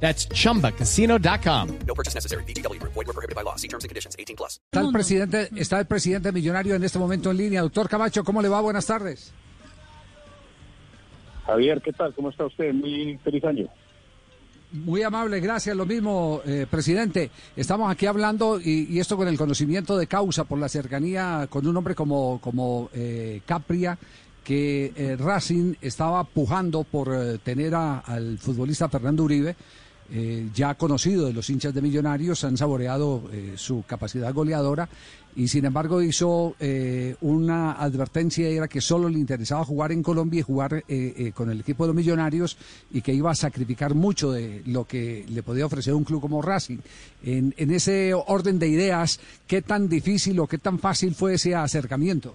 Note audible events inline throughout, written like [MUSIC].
That's chumbacasino.com. No purchase necessary. BGW. Void were prohibited by law. See terms and conditions. 18 plus. Está el presidente, está el presidente millonario en este momento en línea. Doctor Camacho, ¿cómo le va? Buenas tardes. Javier, ¿qué tal? ¿Cómo está usted? Muy feliz año. Muy amable, gracias. Lo mismo, eh, presidente. Estamos aquí hablando y, y esto con el conocimiento de causa por la cercanía con un hombre como, como eh, Capria, que eh, Racing estaba pujando por eh, tener a- al futbolista Fernando Uribe, eh, ya conocido de los hinchas de Millonarios, han saboreado eh, su capacidad goleadora y sin embargo hizo eh, una advertencia, era que solo le interesaba jugar en Colombia y jugar eh, con el equipo de los Millonarios y que iba a sacrificar mucho de lo que le podía ofrecer un club como Racing. En ese orden de ideas, ¿qué tan difícil o qué tan fácil fue ese acercamiento?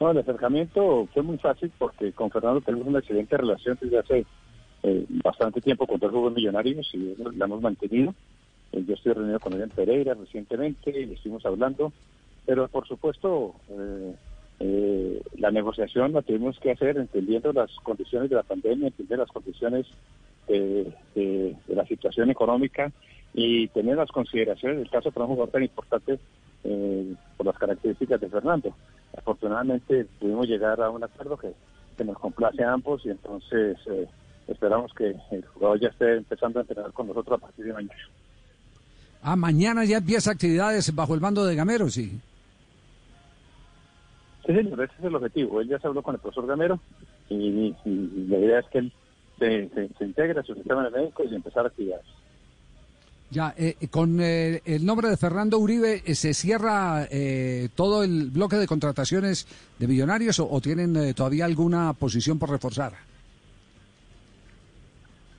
No, el acercamiento fue muy fácil porque con Fernando tenemos una excelente relación desde hace eh, bastante tiempo con todos los Juegos Millonarios y la hemos mantenido. Eh, yo estoy reunido con él en Pereira recientemente y estuvimos hablando, pero por supuesto eh, la negociación la tuvimos que hacer entendiendo las condiciones de la pandemia, entender las condiciones de, de- la situación económica y tener las consideraciones del caso para un jugador tan importante por las características de Fernando. Afortunadamente pudimos llegar a un acuerdo que, que nos complace a ambos y entonces eh, esperamos que el jugador ya esté empezando a entrenar con nosotros a partir de mañana. Ah, mañana ya empieza actividades bajo el mando de Gamero, sí. Sí, señor, ese es el objetivo. Él ya se habló con el profesor Gamero y, y la idea es que él se, se- se integre a su sistema de médico y empezar actividades. Ya, eh, con eh, el nombre de Fernando Uribe, eh, ¿se cierra eh, todo el bloque de contrataciones de millonarios o, o tienen eh, todavía alguna posición por reforzar?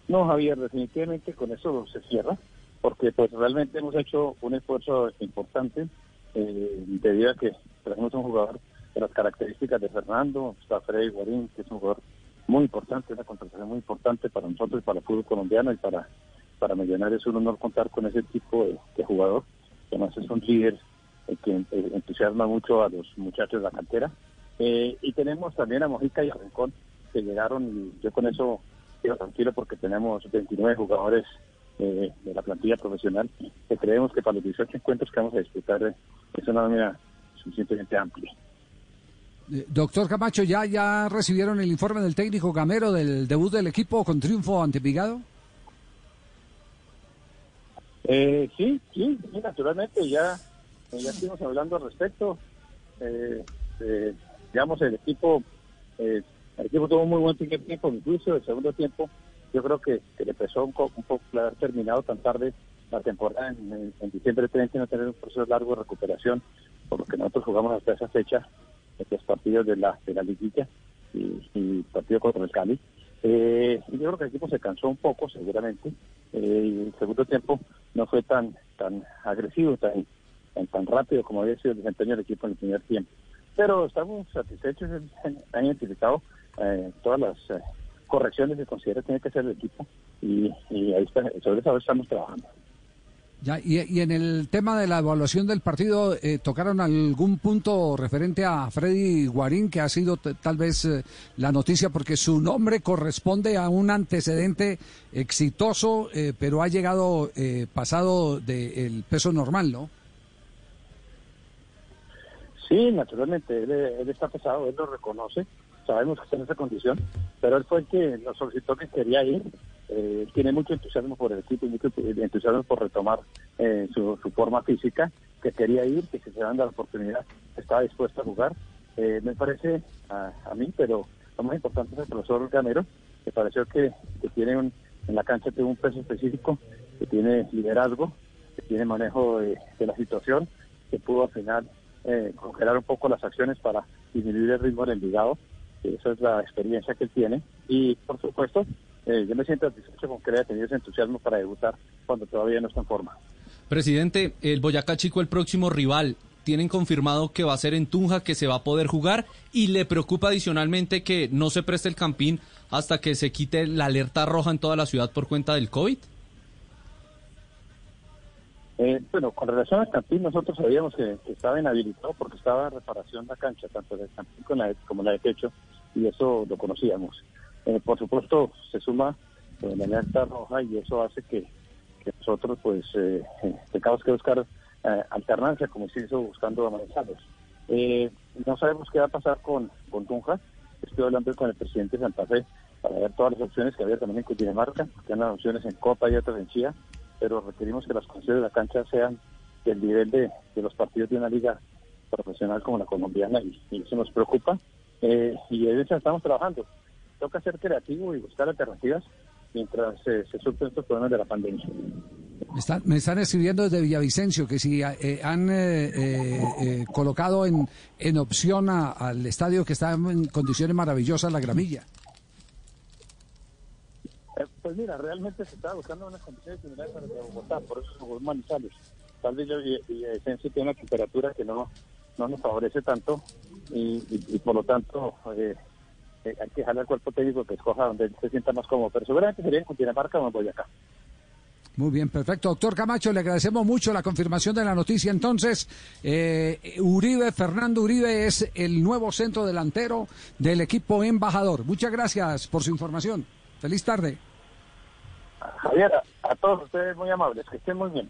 No, Javier, definitivamente con eso se cierra, porque pues realmente hemos hecho un esfuerzo importante debido a que tenemos un jugador de las características de Fernando, está Freddy Guarín, que es un jugador muy importante, una contratación muy importante para nosotros, para el fútbol colombiano y para, para Millonarios es un honor contar con ese tipo de, jugador, que además es un líder eh, que eh, entusiasma mucho a los muchachos de la cantera. Eh, y tenemos también a Mojica y a Rincón, que llegaron yo con eso quedo tranquilo porque tenemos 29 jugadores de la plantilla profesional que creemos que para los 18 encuentros que vamos a disputar es una nómina suficientemente amplia. Doctor Camacho, ¿ya, ¿ya recibieron el informe del técnico Gamero del debut del equipo con triunfo ante Vigado? Eh, sí, sí, sí, naturalmente ya, eh, ya estuvimos hablando al respecto. Eh, eh, digamos, el equipo, eh, el equipo tuvo un muy buen primer tiempo, incluso el segundo tiempo, yo creo que, que le pesó un, un poco haber terminado tan tarde la temporada en, diciembre 30 y no tener un proceso largo de recuperación, por lo que nosotros jugamos hasta esa fecha, estos partidos de la, de la liguilla y, partido contra el Cali. Eh, yo creo que el equipo se cansó un poco, seguramente, eh, el segundo tiempo no fue tan tan agresivo, tan, tan, tan rápido como había sido el desempeño del equipo en el primer tiempo. Pero estamos satisfechos, han identificado eh, todas las eh, correcciones que considera que tiene que hacer el equipo y, ahí está, sobre eso estamos trabajando. Ya, y, en el tema de la evaluación del partido, eh, ¿tocaron algún punto referente a Freddy Guarín, que ha sido tal vez eh, la noticia, porque su nombre corresponde a un antecedente exitoso, eh, pero ha llegado pasado del peso normal, ¿no? Sí, naturalmente, él, él está pesado, él lo reconoce, sabemos que está en esa condición, pero él fue el que nos solicitó que quería ir. Eh, tiene mucho entusiasmo por el equipo y mucho entusiasmo por retomar eh, su, forma física, que quería ir, que si se dan la oportunidad estaba dispuesto a jugar. Eh, me parece a, a, mí, pero lo más importante es el profesor Gamero, que pareció que, tiene un, en la cancha tiene un peso específico, que tiene liderazgo, que tiene manejo de, la situación, que pudo al final eh, congelar un poco las acciones para disminuir el ritmo del Envigado. Esa es la experiencia que él tiene. Y, por supuesto, eh, yo me siento satisfecho con que haya tenido ese entusiasmo para debutar cuando todavía no está en forma. Presidente, el Boyacá Chico, el próximo rival, tienen confirmado que va a ser en Tunja, que se va a poder jugar y le preocupa adicionalmente que no se preste el campín hasta que se quite la alerta roja en toda la ciudad por cuenta del COVID. Eh, bueno, con relación al campín, nosotros sabíamos que, que, estaba inhabilitado porque estaba en reparación la cancha, tanto del campín como la, de, como la de techo, y eso lo conocíamos. Eh, por supuesto, se suma eh, la alerta roja y eso hace que, nosotros pues eh, [LAUGHS] tengamos que buscar alternancia, como se hizo buscando a Manizales. no sabemos qué va a pasar con, con Tunja. Estoy hablando con el presidente de Santa Fe para ver todas las opciones que había también en Cundinamarca, que hay opciones en Copa y otras en Chía pero requerimos que las condiciones de la cancha sean del nivel de, de los partidos de una liga profesional como la colombiana y, eso nos preocupa eh, y en eso estamos trabajando. Toca ser creativo y buscar alternativas mientras eh, se surten estos problemas de la pandemia. Me están, me están escribiendo desde Villavicencio que si eh, han eh, colocado en, en opción a, al estadio que está en condiciones maravillosas, la gramilla. Pues mira, realmente se estaba buscando unas condiciones similares a las de Bogotá, por eso se jugó Manizales. Tal vez Villavicencio tiene una temperatura que no, no nos favorece tanto y, y, y por lo tanto hay que dejarle al cuerpo técnico que escoja donde se sienta más cómodo. Pero seguramente sería en Cundinamarca o en Boyacá. Muy bien, perfecto. Doctor Camacho, le agradecemos mucho la confirmación de la noticia. Entonces, eh, Uribe, Fernando Uribe es el nuevo centro delantero del equipo embajador. Muchas gracias por su información. Feliz tarde. Javier, a todos ustedes muy amables, que estén muy bien.